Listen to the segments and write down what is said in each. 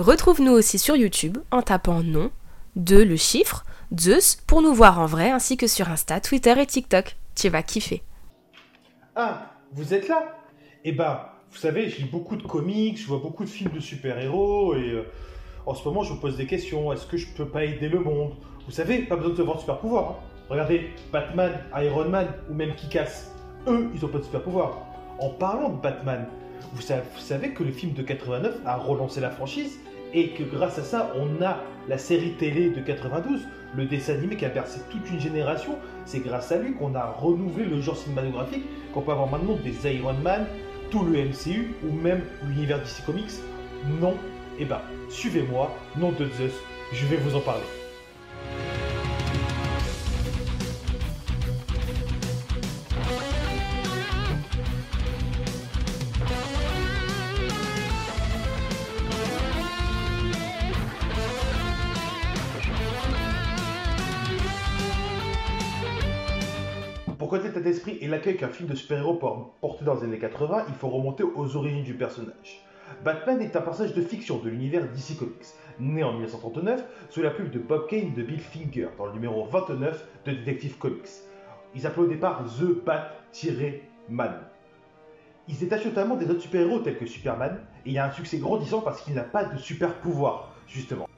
Retrouve-nous aussi sur YouTube en tapant nom, de le chiffre, Zeus pour nous voir en vrai ainsi que sur Insta, Twitter et TikTok. Tu vas kiffer. Ah, vous êtes là? Eh ben, vous savez, je lis beaucoup de comics, je vois beaucoup de films de super-héros et euh, en ce moment je me pose des questions. Est-ce que je peux pas aider le monde? Vous savez, pas besoin de avoir de super-pouvoir. hein. Regardez, Batman, Iron Man ou même Kick-Ass. Eux, ils ont pas de super-pouvoir. En parlant de Batman, vous savez que le film de 89 a relancé la franchise? Et que grâce à ça, on a la série télé de 92, le dessin animé qui a percé toute une génération. C'est grâce à lui qu'on a renouvelé le genre cinématographique, qu'on peut avoir maintenant des Iron Man, tout le MCU ou même l'univers DC Comics. Non, eh ben, suivez-moi, nom de Zeus, je vais vous en parler. L'accueil qu'un film de super-héros porter dans les années 80, il faut remonter aux origines du personnage. Batman est un personnage de fiction de l'univers DC Comics, né en 1939 sous la plume de Bob Kane de Bill Finger dans le numéro 29 de Detective Comics. Il s'appelait au départ The Bat-Man. Il se détache notamment des autres super-héros tels que Superman, et il a un succès grandissant parce qu'il n'a pas de super-pouvoir, justement.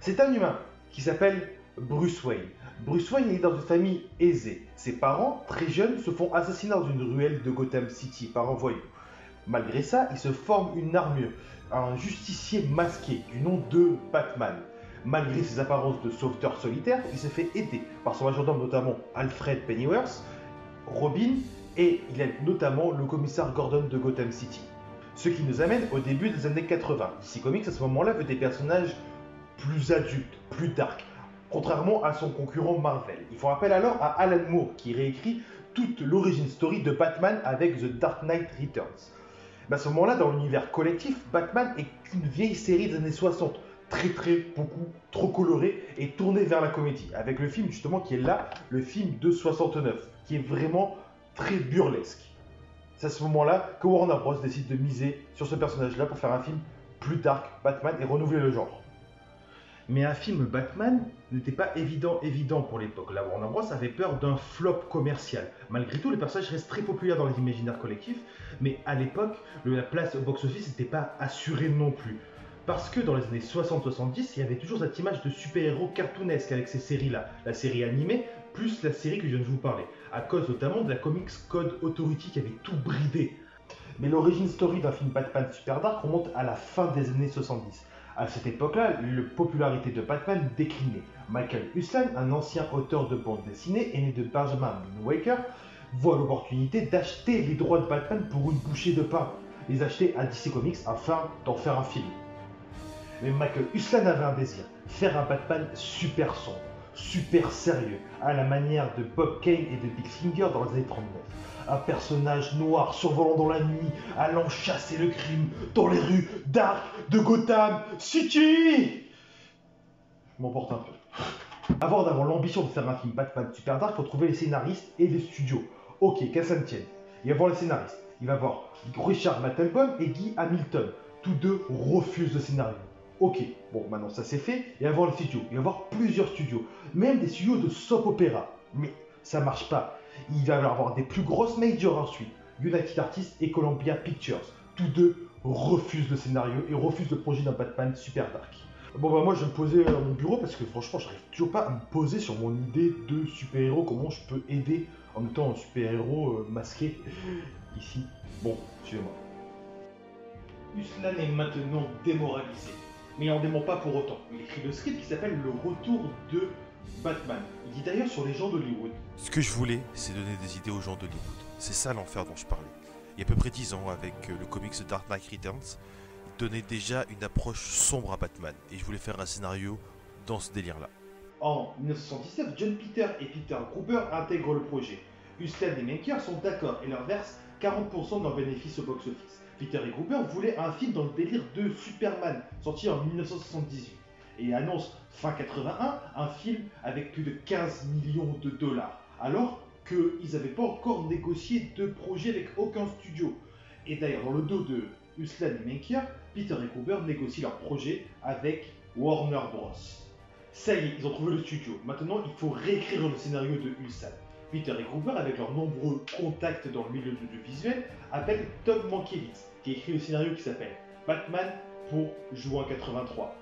C'est un humain qui s'appelle Bruce Wayne. Bruce Wayne est dans une famille aisée. Ses parents, très jeunes, se font assassiner dans une ruelle de Gotham City par un voyou. Malgré ça, il se forme une armure, un justicier masqué du nom de Batman. Malgré ses apparences de sauveteur solitaire, il se fait aider par son majordome notamment Alfred Pennyworth, Robin et il est notamment le commissaire Gordon de Gotham City. Ce qui nous amène au début des années 80. DC Comics à ce moment-là veut des personnages plus adultes, plus dark, contrairement à son concurrent Marvel. Ils font appel alors à Alan Moore qui réécrit toute l'origine story de Batman avec The Dark Knight Returns. Mais à ce moment-là, dans l'univers collectif, Batman est qu'une vieille série des années 60, très très beaucoup trop colorée et tournée vers la comédie, avec le film justement qui est là, le film de 69, qui est vraiment très burlesque. C'est à ce moment-là que Warner Bros décide de miser sur ce personnage-là pour faire un film plus dark, Batman, et renouveler le genre. Mais un film Batman n'était pas évident évident pour l'époque. La Warner Bros avait peur d'un flop commercial. Malgré tout, le personnage reste très populaire dans les imaginaires collectifs, mais à l'époque, la place au box-office n'était pas assurée non plus. Parce que dans les années 60-70, il y avait toujours cette image de super-héros cartoonesque avec ces séries-là. La série animée, plus la série que je viens de vous parler. À cause notamment de la Comics Code Authority qui avait tout bridé. Mais l'origine story d'un film Batman Super Dark remonte à la fin des années 70. À cette époque-là, la popularité de Batman déclinait. Michael Uslan, un ancien auteur de bande dessinée et né de Benjamin Waker, voit l'opportunité d'acheter les droits de Batman pour une bouchée de pain, les acheter à DC Comics afin d'en faire un film. Mais Michael Uslan avait un désir, faire un Batman super sombre, super sérieux, à la manière de Bob Kane et de Bill Finger dans les années 39. Un personnage noir survolant dans la nuit, allant chasser le crime dans les rues dark de Gotham City Je m'emporte un peu. Avant d'avoir l'ambition de faire un film Batman super dark, faut trouver les scénaristes et les studios. Ok, qu'à ça ne tienne. Il va voir les scénaristes. Il va voir Richard Mattelbaum et Guy Hamilton. Tous deux refusent le scénario. Ok, bon, maintenant ça c'est fait. Il va voir les studios. Il va voir plusieurs studios. Même des studios de soap opéra. Mais ça marche pas. Il va y avoir des plus grosses majors ensuite. United Artists et Columbia Pictures. Tous deux refusent le scénario et refusent le projet d'un Batman super dark. Bon bah moi je vais me poser à mon bureau parce que franchement j'arrive toujours pas à me poser sur mon idée de super-héros, comment je peux aider en étant un super-héros euh, masqué ici? Bon, suivez-moi. Uslan est maintenant démoralisé, mais il n'en dément pas pour autant. Il écrit le script qui s'appelle Le Retour de Batman. Il dit d'ailleurs sur les gens d'Hollywood. Ce que je voulais, c'est donner des idées aux gens d'Hollywood. C'est ça l'enfer dont je parlais. Il y a à peu près 10 ans, avec euh, le comics The Dark Knight Returns, il donnait déjà une approche sombre à Batman. Et je voulais faire un scénario dans ce délire-là. En 1979, John Peter et Peter Gruber intègrent le projet. Uslan et Maker sont d'accord et leur versent 40% de leurs bénéfices au box-office. Peter et Gruber voulaient un film dans le délire de Superman, sorti en 1978, et annoncent fin 81 un film avec plus de 15 millions de dollars, alors qu'ils n'avaient pas encore négocié de projet avec aucun studio. Et d'ailleurs, dans le dos de Uslan et Maker, Peter et Cooper négocient leur projet avec Warner Bros. Ça y est, ils ont trouvé le studio. Maintenant, il faut réécrire le scénario de Ulsan. Peter et Cooper, avec leurs nombreux contacts dans le milieu de l'audiovisuel, appellent Tom Mankiewicz, qui écrit le scénario qui s'appelle Batman pour juin 83.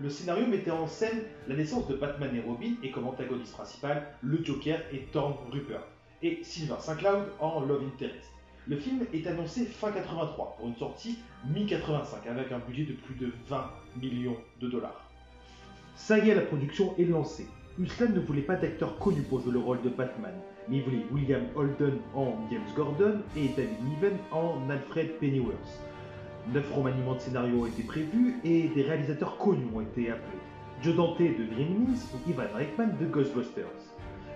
Le, scénario mettait en scène la naissance de Batman et Robin et comme antagoniste principal, le Joker et Thorn Rupert, et Sylvain Saint-Cloud en Love Interest. Le film est annoncé fin 83 pour une sortie mi-85 avec un budget de plus de 20 millions de dollars. Ça y la production est lancée. Uslan ne voulait pas d'acteur connu pour jouer le rôle de Batman, mais il voulait William Holden en James Gordon et David Niven en Alfred Pennyworth. Neuf remaniements de scénario ont été prévus et des réalisateurs connus ont été appelés. Joe Dante de Gremlins ou Ivan Reitman de Ghostbusters.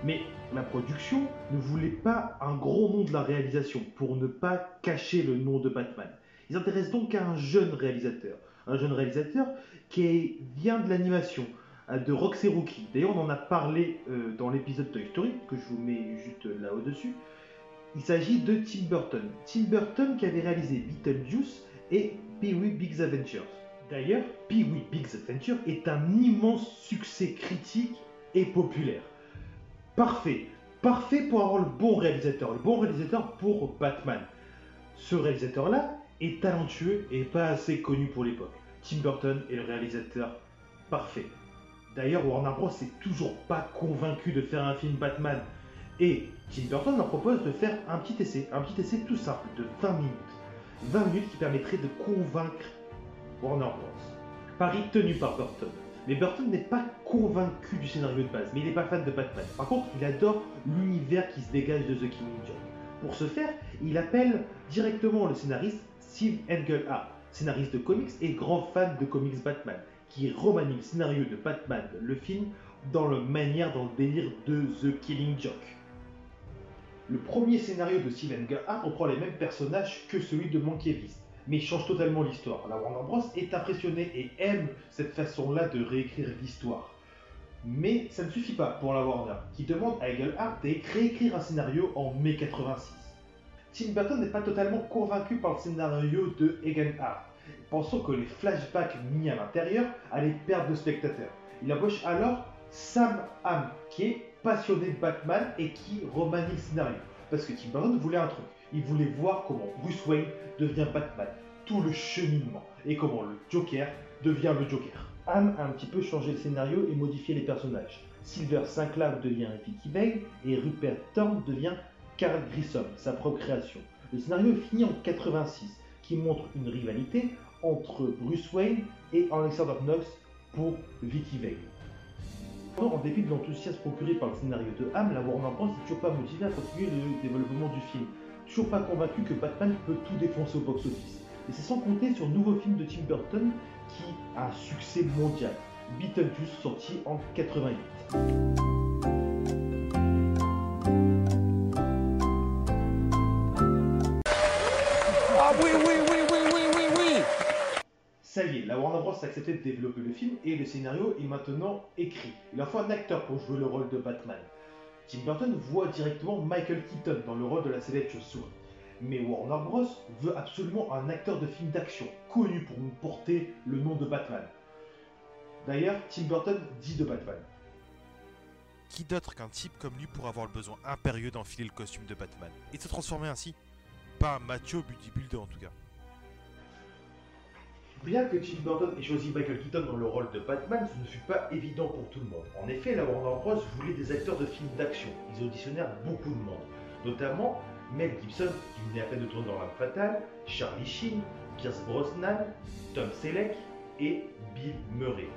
Mais la production ne voulait pas un gros nom de la réalisation pour ne pas cacher le nom de Batman. Ils s'intéressent donc à un jeune réalisateur. Un jeune réalisateur qui vient de l'animation, euh, de Roxy Rookie. D'ailleurs, on en a parlé euh, dans l'épisode Toy Story, que je vous mets juste là au-dessus. Il s'agit de Tim Burton. Tim Burton qui avait réalisé Beetlejuice et Pee-wee Big's Adventures. D'ailleurs, Pee-wee Big's Adventure est un immense succès critique et populaire. Parfait. Parfait pour avoir le bon réalisateur. Le bon réalisateur pour Batman. Ce réalisateur-là est talentueux et pas assez connu pour l'époque. Tim Burton est le réalisateur parfait. D'ailleurs, Warner Bros. n'est toujours pas convaincu de faire un film Batman. Et Tim Burton leur propose de faire un petit essai, un petit essai tout simple de 20 minutes. 20 minutes qui permettrait de convaincre Warner Bros. Pari tenu par Burton. Mais Burton n'est pas convaincu du scénario de base, mais il n'est pas fan de Batman. Par contre, il adore l'univers qui se dégage de The Killing Joke. Pour ce faire, il appelle directement le scénariste Steve Englehart, scénariste de comics et grand fan de comics Batman, qui remanie le scénario de Batman, le film, dans la manière, dans le délire de The Killing Joke. Le premier scénario de Steve Englehart reprend les mêmes personnages que celui de Mankiewicz, mais change totalement l'histoire. La Warner Bros est impressionnée et aime cette façon-là de réécrire l'histoire. Mais ça ne suffit pas pour la Warner, qui demande à Englehart de réécrire un scénario en mai 86. Tim Burton n'est pas totalement convaincu par le scénario de Englehart, pensant que les flashbacks mis à l'intérieur allaient perdre le spectateur. Il embauche alors Sam Hamm, qui est passionné de Batman et qui remanie le scénario. Parce que Tim Burton voulait un truc. Il voulait voir comment Bruce Wayne devient Batman, tout le cheminement, et comment le Joker devient le Joker. Hamm a un petit peu changé le scénario et modifié les personnages. Silver Sinclair devient Vicky Vale et Rupert Thorne devient Carl Grissom, sa propre création. Le scénario est fini en 86, qui montre une rivalité entre Bruce Wayne et Alexander Knox pour Vicky Vale. En dépit de l'enthousiasme procuré par le scénario de Ham, la Warner Bros. n'est toujours pas motivée à continuer le développement du film. Toujours pas convaincu que Batman peut tout défoncer au box-office. Et c'est sans compter sur le nouveau film de Tim Burton qui a un succès mondial. Beetlejuice sorti en 88. Ça y est, la Warner Bros. a accepté de développer le film et le scénario est maintenant écrit. Il leur faut un acteur pour jouer le rôle de Batman. Tim Burton voit directement Michael Keaton dans le rôle de la célèbre chauve-souris. Mais Warner Bros. veut absolument un acteur de film d'action, connu pour porter le nom de Batman. D'ailleurs, Tim Burton dit de Batman. Qui d'autre qu'un type comme lui pour avoir le besoin impérieux d'enfiler le costume de Batman et de se transformer ainsi? Pas un macho bodybuilder en tout cas. Bien que Tim Burton ait choisi Michael Keaton dans le rôle de Batman, ce ne fut pas évident pour tout le monde. En effet, la Warner Bros. voulait des acteurs de films d'action. Ils auditionnèrent beaucoup de monde, notamment Mel Gibson, qui venait à peine de tourner dans L'Arme Fatale, Charlie Sheen, Pierce Brosnan, Tom Selleck et Bill Murray.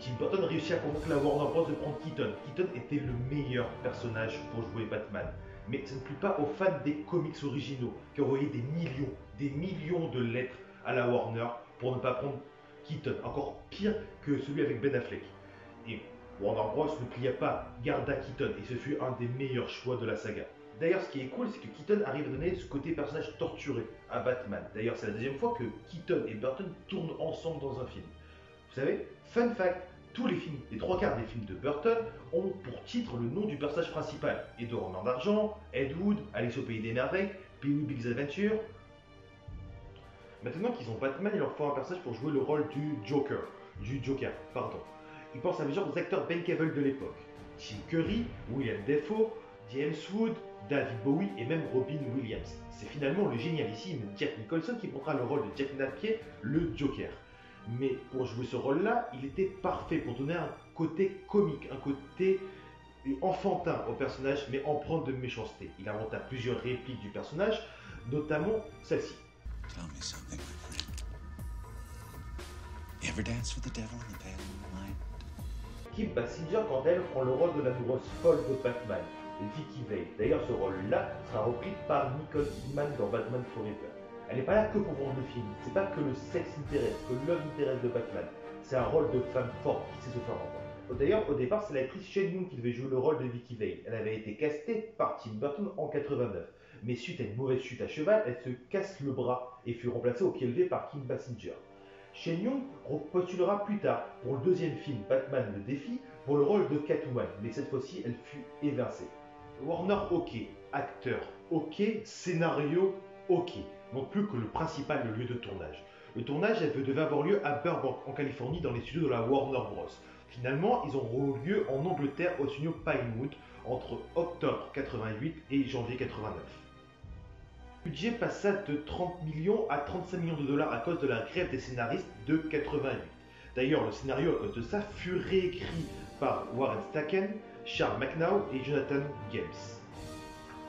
Tim Burton réussit à convaincre la Warner Bros. de prendre Keaton. Keaton était le meilleur personnage pour jouer Batman. Mais ça ne plut pas aux fans des comics originaux, qui envoyaient des millions, des millions de lettres à la Warner pour ne pas prendre Keaton. Encore pire que celui avec Ben Affleck. Et Warner Bros. ne plia pas, garda Keaton, et ce fut un des meilleurs choix de la saga. D'ailleurs, ce qui est cool, c'est que Keaton arrive à donner ce côté personnage torturé à Batman. D'ailleurs, c'est la deuxième fois que Keaton et Burton tournent ensemble dans un film. Vous savez, fun fact, tous les films, les trois quarts des films de Burton ont pour titre le nom du personnage principal. Edouard en d'argent, Ed Wood, Alice au pays des merveilles, Pee-wee Big's Adventure. Maintenant qu'ils ont Batman, il leur faut un personnage pour jouer le rôle du Joker. Du Joker, pardon. Ils pensent à plusieurs acteurs Ben Cavill de l'époque. Tim Curry, William Defoe, James Wood, David Bowie et même Robin Williams. C'est finalement le génialissime Jack Nicholson qui prendra le rôle de Jack Napier, le Joker. Mais pour jouer ce rôle-là, il était parfait pour donner un côté comique, un côté enfantin au personnage, mais empreint de méchanceté. Il inventa plusieurs répliques du personnage, notamment celle-ci. Tell me something, my friend. Ever dance with the devil in the pale moonlight? Kim Basinger, quant à elle, prend le rôle de l'amoureuse folle de Batman, Vicky Vale. D'ailleurs, ce rôle-là sera repris par Nicole Kidman dans Batman Forever. Elle n'est pas là que pour vendre le film, c'est pas que le sexe intéresse, que l'homme intéresse de Batman. C'est un rôle de femme forte qui sait se faire entendre. D'ailleurs, au départ, c'est l'actrice Shane Young qui devait jouer le rôle de Vicky Vale. Elle avait été castée par Tim Burton en 89. Mais suite à une mauvaise chute à cheval, elle se casse le bras et fut remplacée au pied levé par Kim Basinger. Shane Young repostulera plus tard pour le deuxième film Batman le défi pour le rôle de Catwoman, mais cette fois-ci elle fut évincée. Warner ok, acteur ok, scénario ok, non plus que le principal lieu de tournage. Le tournage elle devait avoir lieu à Burbank en Californie dans les studios de la Warner Bros. Finalement, ils ont eu lieu en Angleterre au studio Pinewood entre octobre 88 et janvier 89. Le budget passa de 30 millions à 35 millions de dollars à cause de la grève des scénaristes de 88. D'ailleurs, le scénario à cause de ça fut réécrit par Warren Stacken, Charles McNow et Jonathan Games.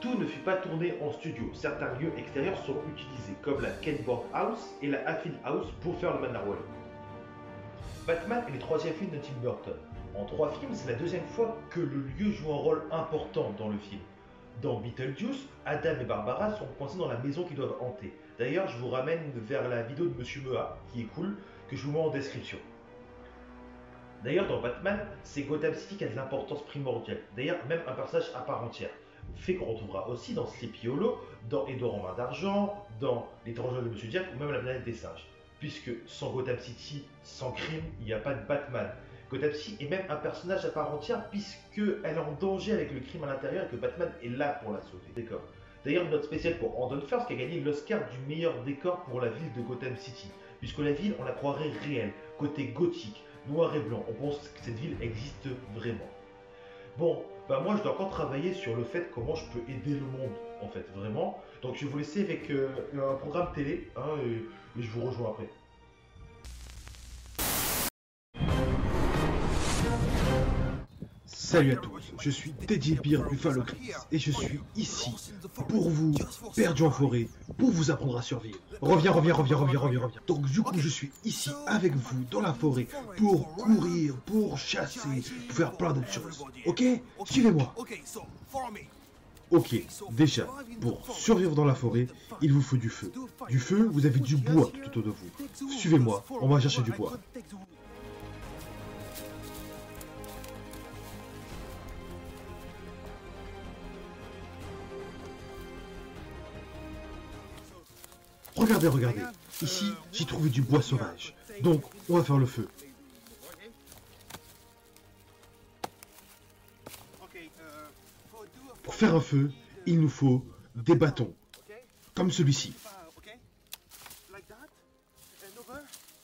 Tout ne fut pas tourné en studio, certains lieux extérieurs sont utilisés, comme la Kenborg House et la Affin House pour faire le Manor. Batman est le troisième film de Tim Burton. En trois films, c'est la deuxième fois que le lieu joue un rôle important dans le film. Dans Beetlejuice, Adam et Barbara sont coincés dans la maison qu'ils doivent hanter. D'ailleurs, je vous ramène vers la vidéo de Monsieur Mea, qui est cool, que je vous mets en description. D'ailleurs, dans Batman, c'est Gotham City qui a de l'importance primordiale. D'ailleurs, même un personnage à part entière. Fait qu'on retrouvera aussi dans Sleepy Hollow, dans Edouard en main d'argent, dans L'étranger de Monsieur Jack ou même la planète des singes. Puisque sans Gotham City, sans crime, il n'y a pas de Batman. Gotham City est même un personnage à part entière puisqu'elle est en danger avec le crime à l'intérieur et que Batman est là pour la sauver. D'accord. D'ailleurs, une note spéciale pour Andon First qui a gagné l'Oscar du meilleur décor pour la ville de Gotham City. Puisque la ville, on la croirait réelle, côté gothique, noir et blanc. On pense que cette ville existe vraiment. Bon, bah moi je dois encore travailler sur le fait comment je peux aider le monde, en fait, vraiment. Donc je vais vous laisser avec euh, un programme télé, hein, et je vous rejoins après. Salut à tous, je suis Teddy Beer Buffalo Chris et je suis ici pour vous, perdu en forêt, pour vous apprendre à survivre. Reviens, reviens, reviens, reviens, reviens, reviens. Donc du coup, je suis ici avec vous dans la forêt pour courir, pour chasser, pour faire plein d'autres choses. Ok? Suivez-moi. Ok, déjà, pour survivre dans la forêt, il vous faut du feu. Du feu, vous avez du bois tout autour de vous. Suivez-moi, on va chercher du bois. Regardez, regardez. Ici, j'ai trouvé du bois sauvage. Donc, on va faire le feu. Pour faire un feu, il nous faut des bâtons. Comme celui-ci.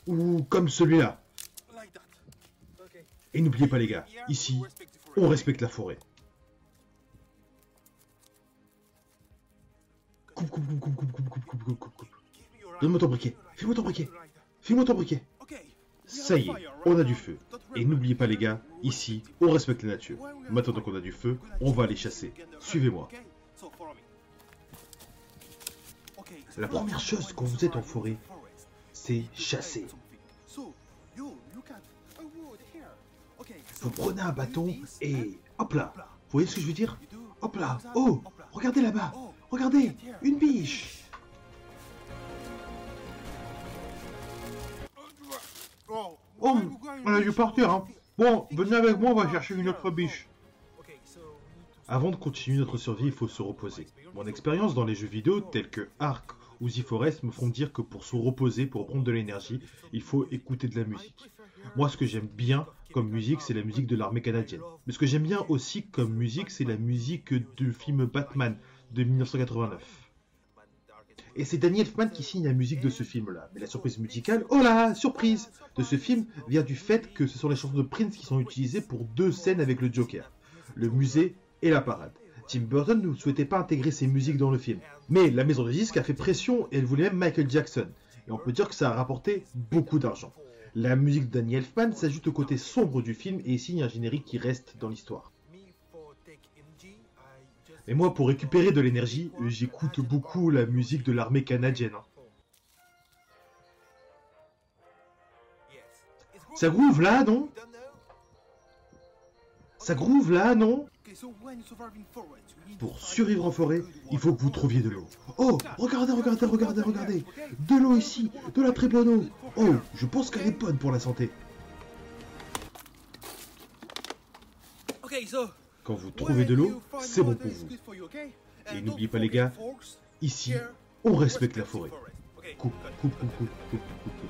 Ou comme celui-là. Et n'oubliez pas les gars, ici, on respecte la forêt. Coupe, coupe, coupe, coupe, coupe, coupe, coupe. Donne-moi ton briquet. Fais-moi ton briquet. Fais-moi ton briquet. Ça y est, on a du feu. Et n'oubliez pas les gars, ici, on respecte la nature. Maintenant qu'on a du feu, on va aller chasser. Suivez-moi. La première chose quand vous êtes en forêt, c'est chasser. Vous prenez un bâton et hop là. Vous voyez ce que je veux dire? Hop là. Oh, regardez là-bas. Regardez, une biche. On a dû partir, hein. Bon, venez avec moi, on va chercher une autre biche. Avant de continuer notre survie, il faut se reposer. Mon expérience dans les jeux vidéo tels que Ark ou The Forest me font dire que pour se reposer, pour prendre de l'énergie, il faut écouter de la musique. Moi, ce que j'aime bien comme musique, c'est la musique de l'armée canadienne. Mais ce que j'aime bien aussi comme musique, c'est la musique du film Batman de 1989. Et c'est Danny Elfman qui signe la musique de ce film-là. Mais la surprise musicale, oh là, surprise de ce film vient du fait que ce sont les chansons de Prince qui sont utilisées pour deux scènes avec le Joker. Le musée et la parade. Tim Burton ne souhaitait pas intégrer ces musiques dans le film. Mais la maison de disques a fait pression et elle voulait même Michael Jackson. Et on peut dire que ça a rapporté beaucoup d'argent. La musique de Danny Elfman s'ajoute au côté sombre du film et signe un générique qui reste dans l'histoire. Et moi, pour récupérer de l'énergie, j'écoute beaucoup la musique de l'armée canadienne. hein. Ça groove là, non? Ça groove là, non? Pour survivre en forêt, il faut que vous trouviez de l'eau. Oh, regardez, regardez, regardez, regardez De l'eau ici, de la très bonne eau Oh, je pense qu'elle est bonne pour la santé. Okay, so Quand vous trouvez de l'eau, c'est bon pour vous. Et n'oubliez pas les gars, ici, on respecte la forêt. Coupe, coupe, coupe, coupe, coupe, coupe.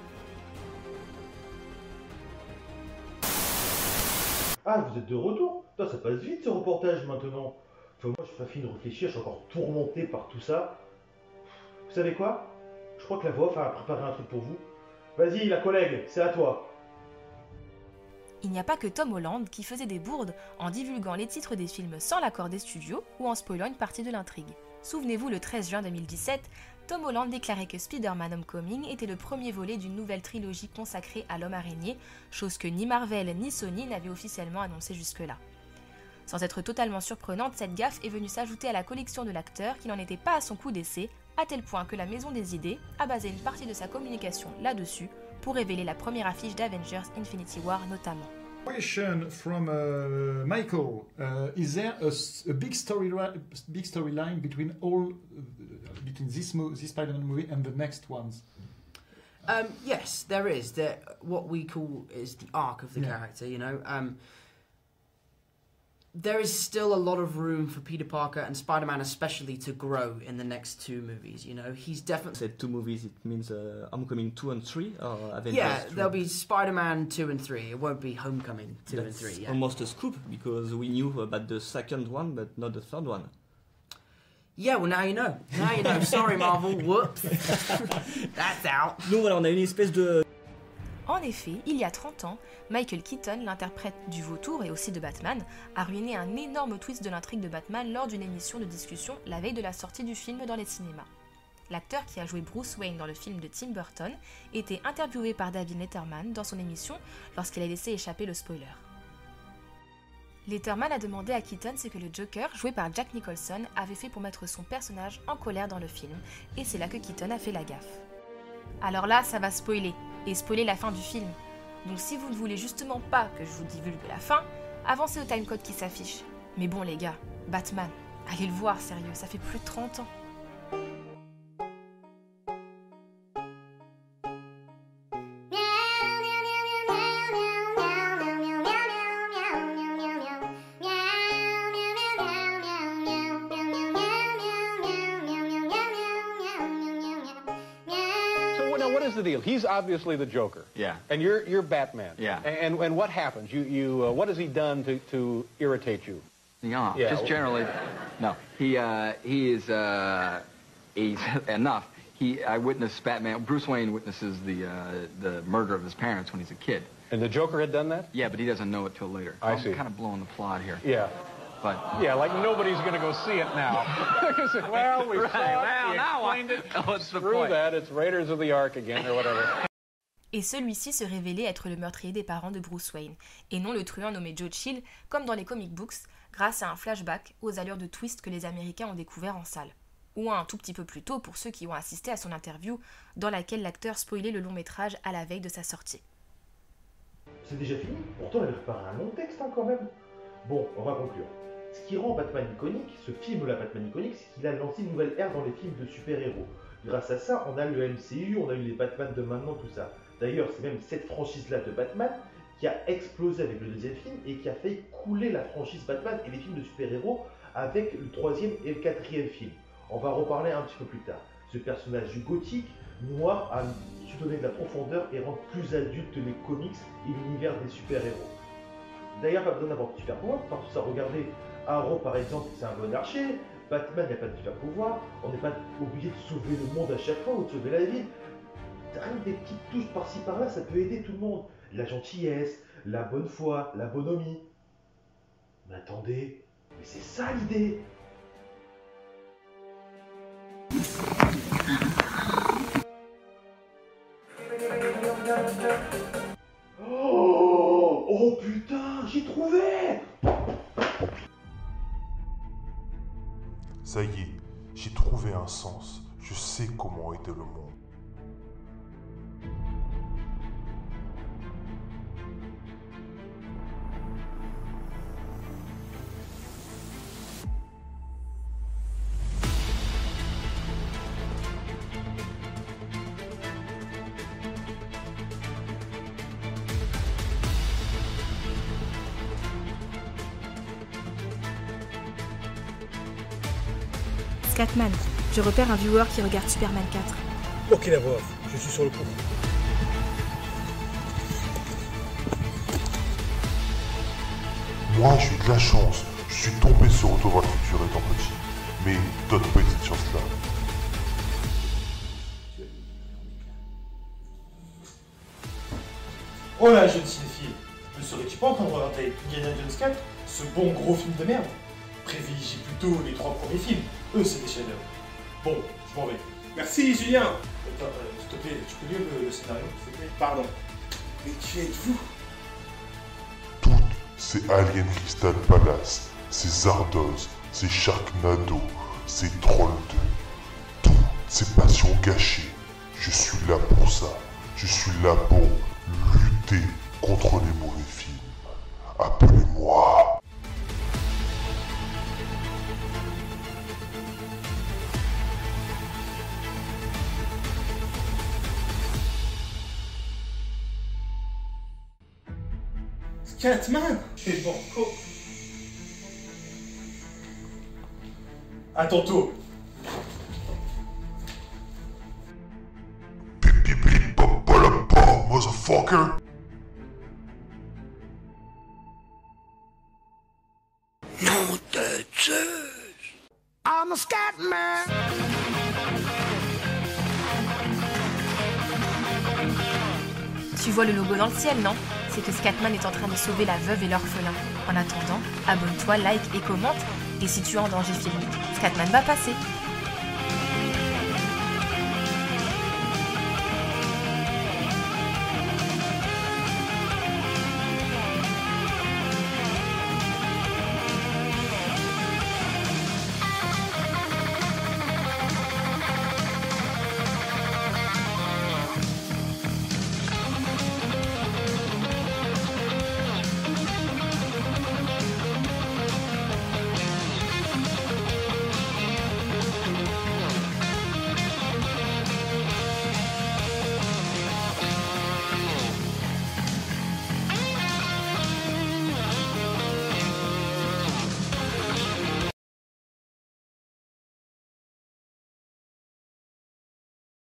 Ah, vous êtes de retour ça passe vite ce reportage maintenant. Enfin, moi, je suis pas fini de réfléchir, je suis encore tourmenté par tout ça. Vous savez quoi? Je crois que la voix a préparé un truc pour vous. Vas-y, la collègue, c'est à toi. Il n'y a pas que Tom Holland qui faisait des bourdes en divulguant les titres des films sans l'accord des studios ou en spoilant une partie de l'intrigue. Souvenez-vous, le 13 juin 2017, Tom Holland déclarait que Spider-Man Homecoming était le premier volet d'une nouvelle trilogie consacrée à l'homme araignée, chose que ni Marvel ni Sony n'avaient officiellement annoncé jusque-là. Sans être totalement surprenante, cette gaffe est venue s'ajouter à la collection de l'acteur qui n'en était pas à son coup d'essai, à tel point que la Maison des Idées a basé une partie de sa communication là-dessus pour révéler la première affiche d'Avengers Infinity War notamment. Question from uh, Michael: uh, Is there a, s- a big story big storyline between all uh, between this this Spider-Man movie and the next ones? Um, yes, there is. There, what we call is the arc of the Yeah. character. You know, um, there is still a lot of room for Peter Parker and Spider-Man, especially, to grow in the next two movies. You know, he's definitely. said two movies, it means uh, Homecoming 2 and 3 or Avengers Yeah, 3? there'll be Spider-Man two and three. It won't be Homecoming two and three. Yeah. almost a scoop because we knew about the second one but not the third one. yeah. Well, now you know. Now you know. Sorry, Marvel. Whoops. That's out. Nous voilà, on a une espèce de En effet, il y a 30 ans, Michael Keaton, l'interprète du vautour et aussi de Batman, a ruiné un énorme twist de l'intrigue de Batman lors d'une émission de discussion la veille de la sortie du film dans les cinémas. L'acteur qui a joué Bruce Wayne dans le film de Tim Burton était interviewé par David Letterman dans son émission lorsqu'il a laissé échapper le spoiler. Letterman a demandé à Keaton ce que le Joker, joué par Jack Nicholson, avait fait pour mettre son personnage en colère dans le film, et c'est là que Keaton a fait la gaffe. Alors là, ça va spoiler, et spoiler la fin du film. Donc si vous ne voulez justement pas que je vous divulgue la fin, avancez au timecode qui s'affiche. Mais bon les gars, Batman, allez le voir sérieux, ça fait plus de 30 ans. What is the deal? He's obviously the Joker. Yeah. And you're you're Batman. Yeah. And and what happens? You you uh, what has he done to to irritate you? Yeah, Yeah. just generally. No, he uh, he is uh, he's enough. He I witnessed Batman. Bruce Wayne witnesses the uh, the murder of his parents when he's a kid. And the Joker had done that? Yeah, but he doesn't know it till later. I I'm see. kind of blowing the plot here, Yeah. But Yeah, like nobody's going to go see it now. well, we Right, saw it. well, we now what- explained it. what's the Screw point? that. It's Raiders of the Ark again or whatever. Et celui-ci se révélait être le meurtrier des parents de Bruce Wayne, et non le truand nommé Joe Chill, comme dans les comic books, grâce à un flashback aux allures de twist que les Américains ont découvert en salle. Ou un tout petit peu plus tôt pour ceux qui ont assisté à son interview, dans laquelle l'acteur spoilait le long métrage à la veille de sa sortie. C'est déjà fini Pourtant, elle préparé un long texte hein, quand même. Bon, on va conclure. Ce qui rend Batman iconique, ce film-là Batman iconique, c'est qu'il a lancé une nouvelle ère dans les films de super-héros. Grâce à ça, on a le MCU, on a eu les Batman de maintenant, tout ça. D'ailleurs, c'est même cette franchise-là de Batman qui a explosé avec le deuxième film et qui a fait couler la franchise Batman et les films de super-héros avec le troisième et le quatrième film. On va reparler un petit peu plus tard. Ce personnage du gothique, noir, a su donner de la profondeur et rendre plus adulte les comics et l'univers des super-héros. D'ailleurs, pas besoin d'avoir de super pouvoir, parce que ça, regardez, Arrow par exemple, c'est un bon archer, Batman n'a pas de super pouvoir, on n'est pas obligé de sauver le monde à chaque fois ou de sauver la ville. Rien que des petites touches par-ci par-là, ça peut aider tout le monde. La gentillesse, la bonne foi, la bonhomie. Mais attendez, mais c'est ça l'idée Ça y est, j'ai trouvé un sens. Je sais comment aider le monde. Scatman, je repère un viewer qui regarde Superman 4. Ok la voix je suis sur le coup. Moi, j'ai eu de la chance. Je suis tombé sur Retour vers le futur étant petit. Mais donne pas eu cette chance-là. Oh la jeune cinéphile, ne serais-tu pas en train de regarder Indiana Jones 4, ce bon gros film de merde? Privilégie plutôt les trois premiers films, eux c'est des chefs-d'œuvre. Bon, je m'en vais. Merci Julien Attends, euh, s'il te plaît, tu peux lire le, le scénario, s'il te plaît? Pardon. Mais qui êtes-vous? C'est Alien Crystal Palace, c'est Zardoz, c'est Sharknado, c'est Troll 2. Toutes ces passions gâchées. Je suis là pour ça. Je suis là pour lutter contre les mauvais films. Appelez-moi. Catman Et Banco À tantôt Oh, motherfucker. Nom de Zeus! I'm a scat man! Tu vois le logo dans le ciel, non? C'est que Scatman est en train de sauver la veuve et l'orphelin. En attendant, abonne-toi, like et commente. Et si tu es en danger physique, Scatman va passer.